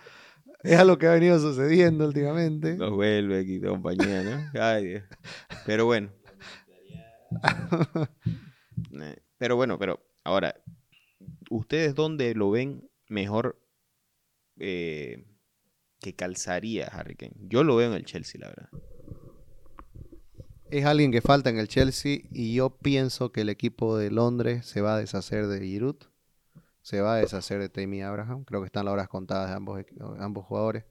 es algo que ha venido sucediendo últimamente. Los vuelve aquí compañía, ¿no? Ay, Dios. Pero bueno. Eh, Pero bueno, pero ahora, ¿ustedes dónde lo ven mejor eh, que calzaría Harry Kane? Yo lo veo en el Chelsea, la verdad. Es alguien que falta en el Chelsea y yo pienso que el equipo de Londres se va a deshacer de Giroud, se va a deshacer de Tammy Abraham. Creo que están las horas contadas de ambos, ambos jugadores.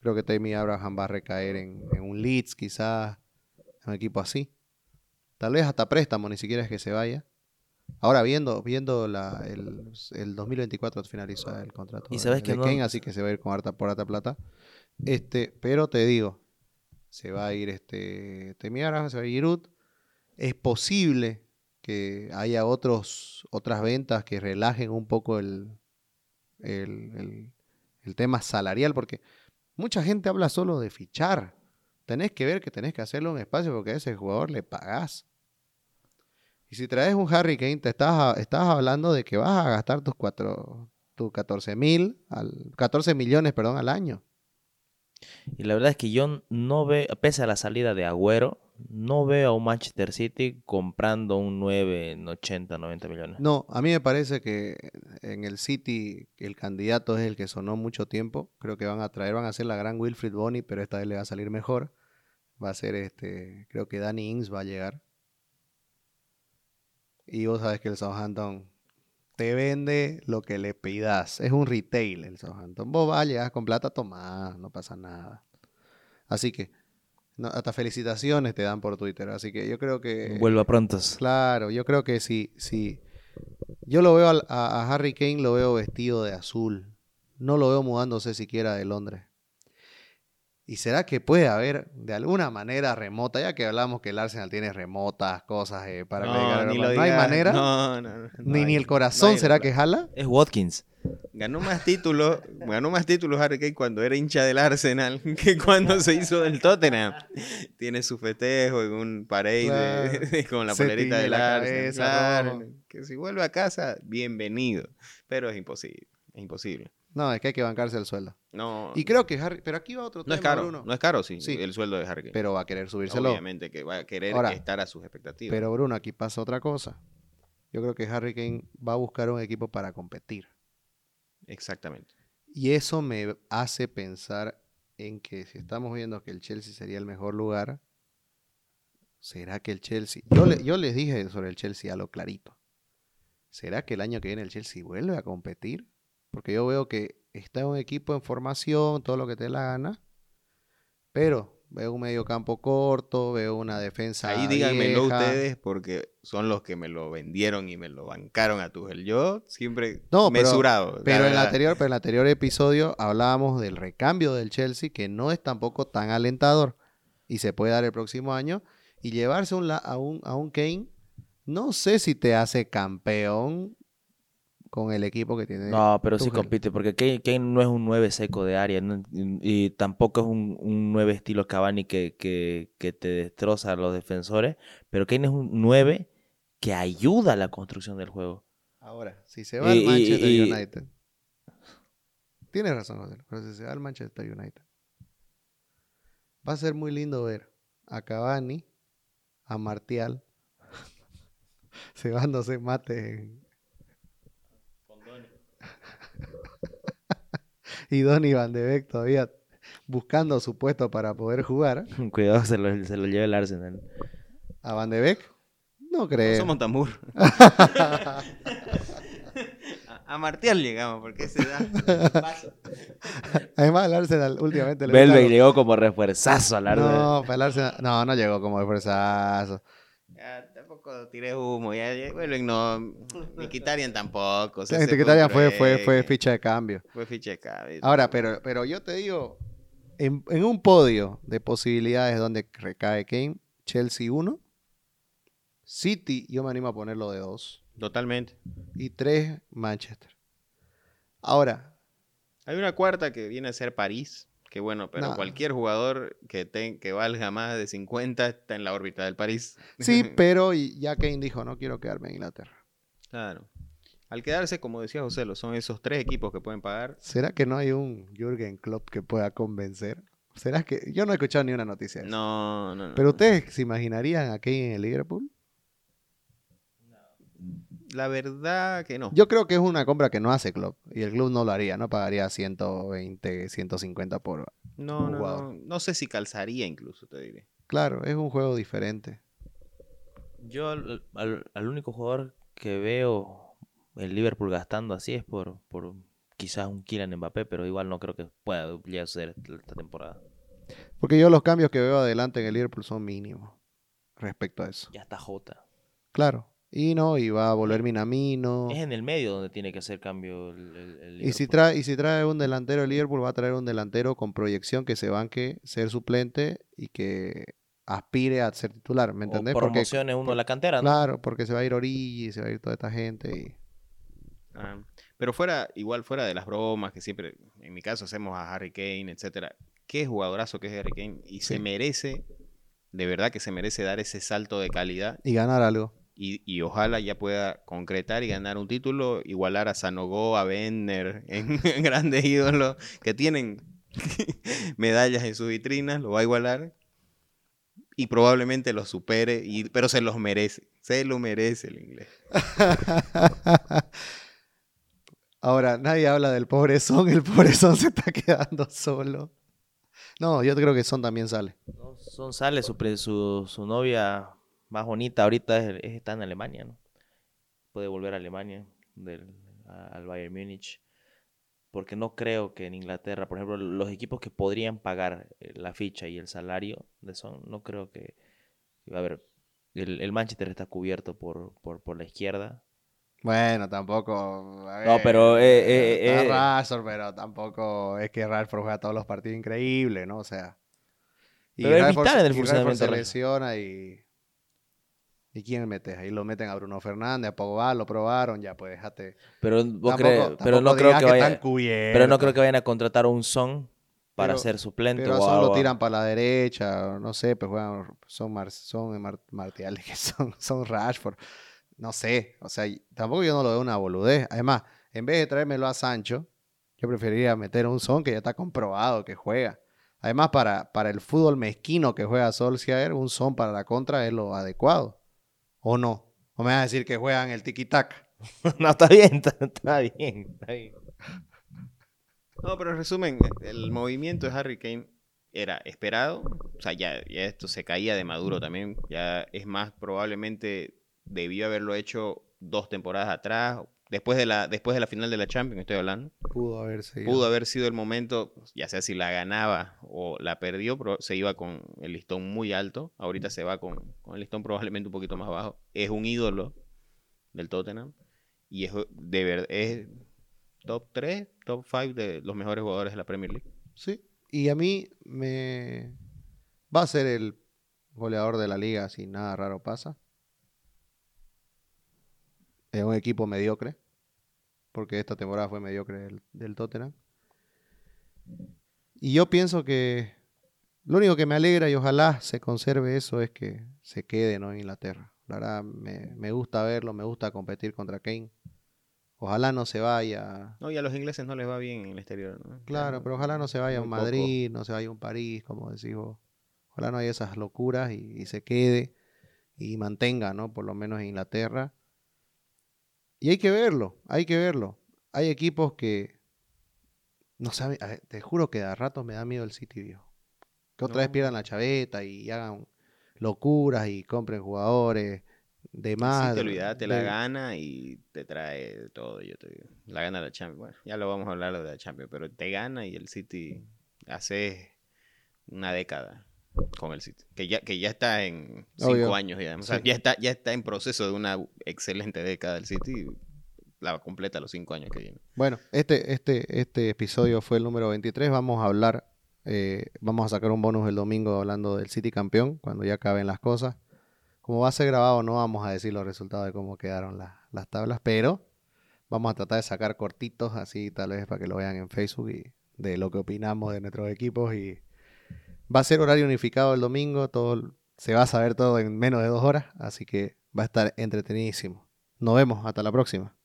Creo que Tammy Abraham va a recaer en, en un Leeds, quizás, un equipo así. Tal vez hasta préstamo, ni siquiera es que se vaya. Ahora viendo, viendo la, el, el 2024 finalizó el contrato Y de- sabes de que no- Kane, así que se va a ir con harta, por harta plata. Este, pero te digo, se va a ir este Abraham, se va a ir Giroud. Es posible que haya otros, otras ventas que relajen un poco el, el, el- el tema salarial, porque mucha gente habla solo de fichar. Tenés que ver que tenés que hacerle un espacio porque a ese jugador le pagás. Y si traes un Harry Kane, te estás, estás hablando de que vas a gastar tus, cuatro, tus 14 mil, al, 14 millones perdón, al año. Y la verdad es que yo no veo, pese a la salida de Agüero, no veo a un Manchester City comprando un 9 en 80, 90 millones. No, a mí me parece que en el City el candidato es el que sonó mucho tiempo. Creo que van a traer, van a hacer la gran Wilfried Bonney, pero esta vez le va a salir mejor. Va a ser este, creo que Danny Ings va a llegar. Y vos sabes que el Southampton te vende lo que le pidas. Es un retail el Southampton. Vos vas, llegas con plata, tomás, no pasa nada. Así que, no, hasta felicitaciones te dan por Twitter. Así que yo creo que... Vuelva prontos. Claro, yo creo que sí, sí. Yo lo veo a Harry Kane, lo veo vestido de azul. No lo veo mudándose siquiera de Londres. ¿Y será que puede haber de alguna manera remota, ya que hablamos que el Arsenal tiene remotas, cosas eh, para ni lo no hay manera? No, no, no, ni, no ni hay- el corazón no hay- será que jala. Es Watkins. Ganó más títulos, ganó más títulos Harry Kane cuando era hincha del Arsenal que cuando se hizo del Tottenham. Tiene su festejo en un parade de- con la Se polerita del la Arsenal. cabeza Claro, que si vuelve a casa, bienvenido. Pero es imposible, es imposible. No, es que hay que bancarse el sueldo. No, Y creo que Harry, pero aquí va otro no es tema, caro, Bruno. no es caro, sí, Sí. el sueldo de Harry Kane. Pero va a querer subírselo. Obviamente que va a querer Ahora, estar a sus expectativas. Pero Bruno, aquí pasa otra cosa. Yo creo que Harry Kane va a buscar un equipo para competir. Exactamente. Y eso me hace pensar en que si estamos viendo que el Chelsea sería el mejor lugar, ¿será que el Chelsea... Yo, le- yo les dije sobre el Chelsea a lo clarito. ¿Será que el año que viene el Chelsea vuelve a competir? Porque yo veo que está un equipo en formación, todo lo que te dé la gana, pero veo un medio campo corto, veo una defensa Ahí díganmelo vieja. ustedes porque son los que me lo vendieron y me lo bancaron a Tuchel. Yo siempre No, pero- mesurado. la Pero en, el anterior, pero en el anterior episodio hablábamos del recambio del Chelsea, que no es tampoco tan alentador y se puede dar el próximo año. Y llevarse un a, un, a un Kane, no sé si te hace campeón con el equipo que tiene. No, pero sí Tuchel. compite, porque Kane, Kane no es un 9 seco de área ¿no? y, y tampoco es un, un 9 estilo Cavani que, que, que te destroza a los defensores, pero Kane es un 9 que ayuda a la construcción del juego. Ahora, si se va al Y- Manchester y- United. Tienes razón, José, pero si se va al Manchester United. Va a ser muy lindo ver a Cavani, a Martial, cebándose mate en- y Donny Van de Beek todavía buscando su puesto para poder jugar. Cuidado, se lo, se lo lleva el Arsenal. A Van de Beek, no No creo. somos tan burros. a, a Martial llegamos porque ese da paso. Además, el Arsenal últimamente gusta- llegó como refuerzazo al Arsenal. No, para el Arsenal- no, no llegó como de fuerzazo. Ya, tampoco tiré humo. Ya, ya, vuelven, no. Mkhitaryan tampoco. O se sea, Mkhitaryan fue, fue, fue ficha de cambio. Fue ficha de cambio. Ahora, pero, pero yo te digo, en, en un podio de posibilidades donde recae Kane, Chelsea 1, City, yo me animo a ponerlo de 2, Totalmente. y 3, Manchester. Ahora, Hay una cuarta que viene a ser París. Que bueno, pero cualquier jugador que, ten- que valga más de 50 está en la órbita del París. sí, pero ya Kane dijo, no quiero quedarme en Inglaterra. Claro. Al quedarse, como decía José, lo son esos tres equipos que pueden pagar. ¿Será que no hay un Jürgen Klopp que pueda convencer? ¿Será que yo no he escuchado ni una noticia de eso? No, no, no. ¿Pero ustedes se imaginarían a Kane en el Liverpool? La verdad que no. Yo creo que es una compra que no hace Klopp y el club no lo haría, no pagaría 120, 150 por... No, no, jugador. no. No sé si calzaría incluso, te diré. Claro, es un juego diferente. Yo al, al- al único jugador que veo el Liverpool gastando así es por, por quizás un Kylian Mbappé, pero igual no creo que pueda llegar a esta temporada. Porque yo los cambios que veo adelante en el Liverpool son mínimos respecto a eso. Ya está Jota. Claro. Y no, y va a volver Minamino. Es en el medio donde tiene que hacer cambio el, el- el Y si, Liverpool. trae, y si trae un delantero el Liverpool, va a traer un delantero con proyección que se banque ser suplente y que aspire a ser titular, ¿me O entendés? Porque, promociones uno a la cantera, ¿no? claro, porque se va a ir Origi, se va a ir toda esta gente. Y... Ah, pero fuera, igual fuera de las bromas que siempre, en mi caso, hacemos a Harry Kane, etcétera. Qué jugadorazo que es Harry Kane. Y se merece, de verdad que se merece dar ese salto de calidad. y ganar algo. Y, y ojalá ya pueda concretar y ganar un título, igualar a Sanogo, a Bender, en, grandes ídolos que tienen medallas en sus vitrinas, lo va a igualar. y probablemente los supere, y, pero se los merece. Se lo merece el inglés. Ahora, nadie habla del pobre Son, el pobre Son se está quedando solo. No, yo creo que Son también sale. No, Son sale, su, su, su novia más bonita ahorita es- es- está en Alemania, ¿no? Puede volver a Alemania, del, a- al Bayern Múnich. Porque no creo que en Inglaterra, por ejemplo, los equipos que podrían pagar eh, la ficha y el salario de Son, no creo que... A ver, el, el Manchester está cubierto por, por, por la izquierda. Bueno, tampoco. a No, ver, pero, eh, eh, eh. Rashford, pero tampoco es que Rashford juega todos los partidos increíble, ¿no? O sea. Pero es Rashford- vital en el y funcionamiento se lesiona y. ¿Y quién metes? Ahí lo meten a Bruno Fernández, a Pogba, lo probaron, ya pues déjate. Pero, vos crees- pero no creo que están vaya... cubiertos. Pero no creo que vayan a contratar a un Son para Pero- ser suplente Pero o Son lo tiran para la derecha, no sé, pues juegan, son, Mar, son Mar- Martial, que son, son Rashford, no sé, o sea, tampoco yo no lo veo una boludez. Además, en vez de traérmelo a Sancho, yo preferiría meter a un Son que ya está comprobado que juega. Además, para, para el fútbol mezquino que juega Solskjaer, un Son para la contra es lo adecuado. ¿O no? ¿O me vas a decir que juegan el tiki-tac? no, está bien, está, está bien, está bien. No, pero en resumen, el movimiento de Harry Kane era esperado. O sea, ya, ya esto se caía de Maduro también. Ya es más, probablemente debió haberlo hecho dos temporadas atrás. Después de la, después de la final de la Champions, estoy hablando. Pudo haber sido. Pudo haber sido el momento, ya sea si la ganaba o la perdió, pero se iba con el listón muy alto. Ahorita se va con, con el listón probablemente un poquito más bajo. Es un ídolo del Tottenham y es de verdad es top 3, top 5 de los mejores jugadores de la Premier League. Sí. Y a mí me va a ser el goleador de la liga si nada raro pasa. Es un equipo mediocre. Porque esta temporada fue mediocre del, del Tottenham. Y yo pienso que lo único que me alegra y ojalá se conserve eso es que se quede ¿no? en Inglaterra. La verdad me, me gusta verlo, me gusta competir contra Kane. Ojalá no se vaya No, y a los ingleses no les va bien en el exterior. ¿no? Claro, pero ojalá no se vaya a un poco. Madrid, no se vaya a un París, como decís vos. Ojalá no haya esas locuras y, y se quede y mantenga, ¿no? Por lo menos en Inglaterra. Y hay que verlo, hay que verlo. Hay equipos que no saben, a ver, te juro que a ratos me da miedo el City, viejo. Que otra vez No. pierdan la chaveta y hagan locuras y compren jugadores de más. Te olvidaste, la gana y te trae todo, yo te digo. La gana la Champions. Bueno, ya lo vamos a hablar de la Champions, pero te gana y el City hace una década con el City. Que ya, que ya está en cinco Obvio. años ya. O sea, Sí. ya, está, ya está en proceso de una excelente década del City. La completa los cinco años que vienen. Bueno, este, este, este episodio fue el número 23. Vamos a hablar, eh, vamos a sacar un bonus el domingo hablando del City campeón, cuando ya acaben las cosas. Como va a ser grabado, no vamos a decir los resultados de cómo quedaron la- las tablas, pero vamos a tratar de sacar cortitos, así tal vez para que lo vean en Facebook y de lo que opinamos de nuestros equipos. Y va a ser horario unificado el domingo, todo se va a saber todo en menos de dos horas, así que va a estar entretenidísimo. Nos vemos, hasta la próxima.